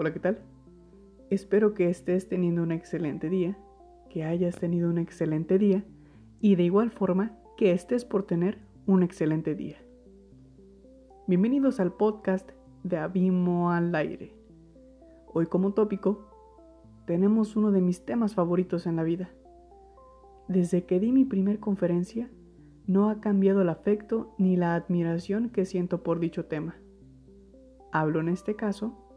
Hola, ¿qué tal? Espero que estés teniendo un excelente día, que hayas tenido un excelente día y de igual forma que estés por tener un excelente día. Bienvenidos al podcast de Abimo al aire. Hoy como tópico tenemos uno de mis temas favoritos en la vida. Desde que di mi primer conferencia, no ha cambiado el afecto ni la admiración que siento por dicho tema. Hablo en este caso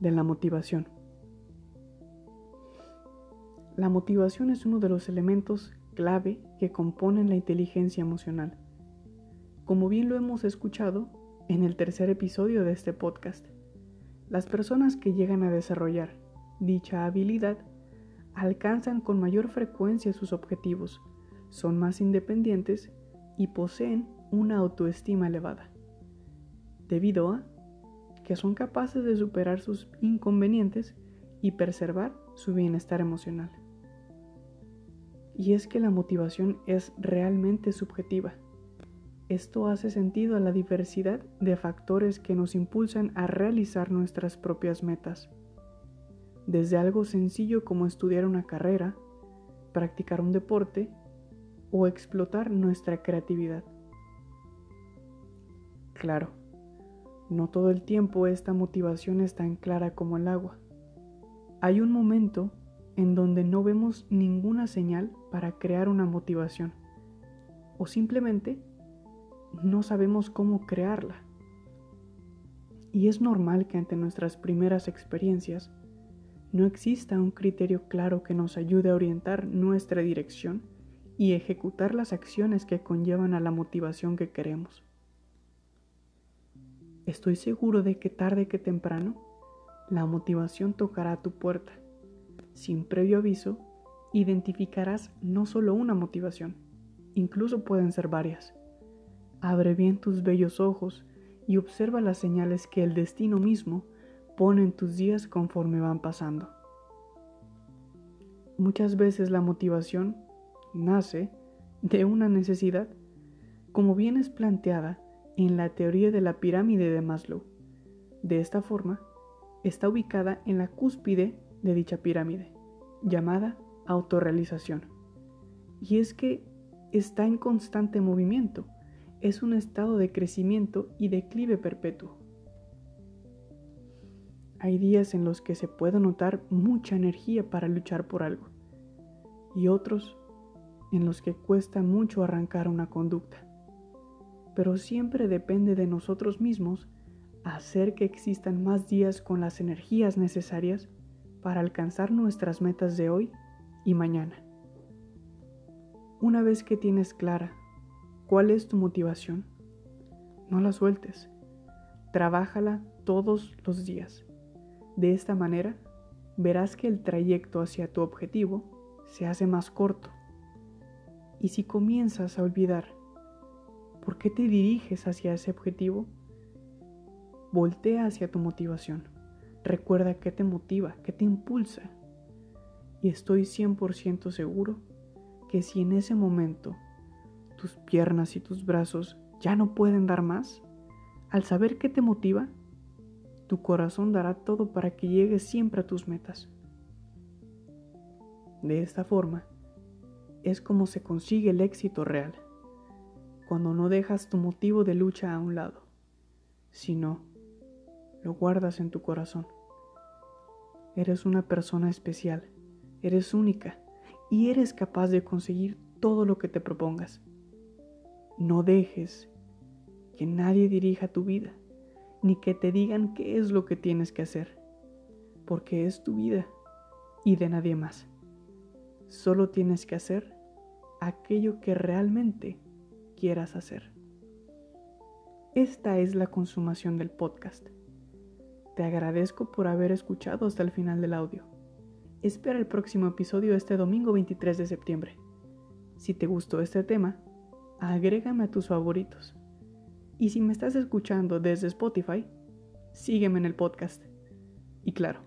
de la motivación. La motivación es uno de los elementos clave que componen la inteligencia emocional. Como bien lo hemos escuchado en el tercer episodio de este podcast, las personas que llegan a desarrollar dicha habilidad alcanzan con mayor frecuencia sus objetivos, son más independientes y poseen una autoestima elevada, debido a que son capaces de superar sus inconvenientes y preservar su bienestar emocional. Y es que la motivación es realmente subjetiva. Esto hace sentido a la diversidad de factores que nos impulsan a realizar nuestras propias metas. Desde algo sencillo como estudiar una carrera, practicar un deporte o explotar nuestra creatividad. Claro, no todo el tiempo esta motivación es tan clara como el agua. Hay un momento en donde no vemos ninguna señal para crear una motivación o simplemente no sabemos cómo crearla. Y es normal que ante nuestras primeras experiencias no exista un criterio claro que nos ayude a orientar nuestra dirección y ejecutar las acciones que conllevan a la motivación que queremos. Estoy seguro de que tarde que temprano la motivación tocará a tu puerta. Sin previo aviso, identificarás no solo una motivación, incluso pueden ser varias. Abre bien tus bellos ojos y observa las señales que el destino mismo pone en tus días conforme van pasando. Muchas veces la motivación nace de una necesidad, como bien es planteada en la teoría de la pirámide de Maslow. De esta forma, está ubicada en la cúspide de dicha pirámide, llamada autorrealización. Y es que está en constante movimiento, es un estado de crecimiento y declive perpetuo. Hay días en los que se puede notar mucha energía para luchar por algo y otros en los que cuesta mucho arrancar una conducta pero siempre depende de nosotros mismos hacer que existan más días con las energías necesarias para alcanzar nuestras metas de hoy y mañana. Una vez que tienes clara cuál es tu motivación, no la sueltes, trabájala todos los días. De esta manera, verás que el trayecto hacia tu objetivo se hace más corto. Y si comienzas a olvidar ¿Por qué te diriges hacia ese objetivo? Voltea hacia tu motivación. Recuerda qué te motiva, qué te impulsa. Y estoy 100% seguro que si en ese momento tus piernas y tus brazos ya no pueden dar más, al saber qué te motiva, tu corazón dará todo para que llegues siempre a tus metas. De esta forma, es como se consigue el éxito real cuando no dejas tu motivo de lucha a un lado, sino lo guardas en tu corazón. Eres una persona especial, eres única y eres capaz de conseguir todo lo que te propongas. No dejes que nadie dirija tu vida, ni que te digan qué es lo que tienes que hacer, porque es tu vida y de nadie más. Solo tienes que hacer aquello que realmente quieras hacer. Esta es la consumación del podcast. Te agradezco por haber escuchado hasta el final del audio. Espera el próximo episodio este domingo 23 de septiembre. Si te gustó este tema, agrégame a tus favoritos. Y si me estás escuchando desde Spotify, sígueme en el podcast. Y claro,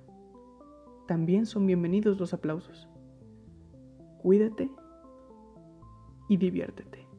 también son bienvenidos los aplausos. Cuídate y diviértete.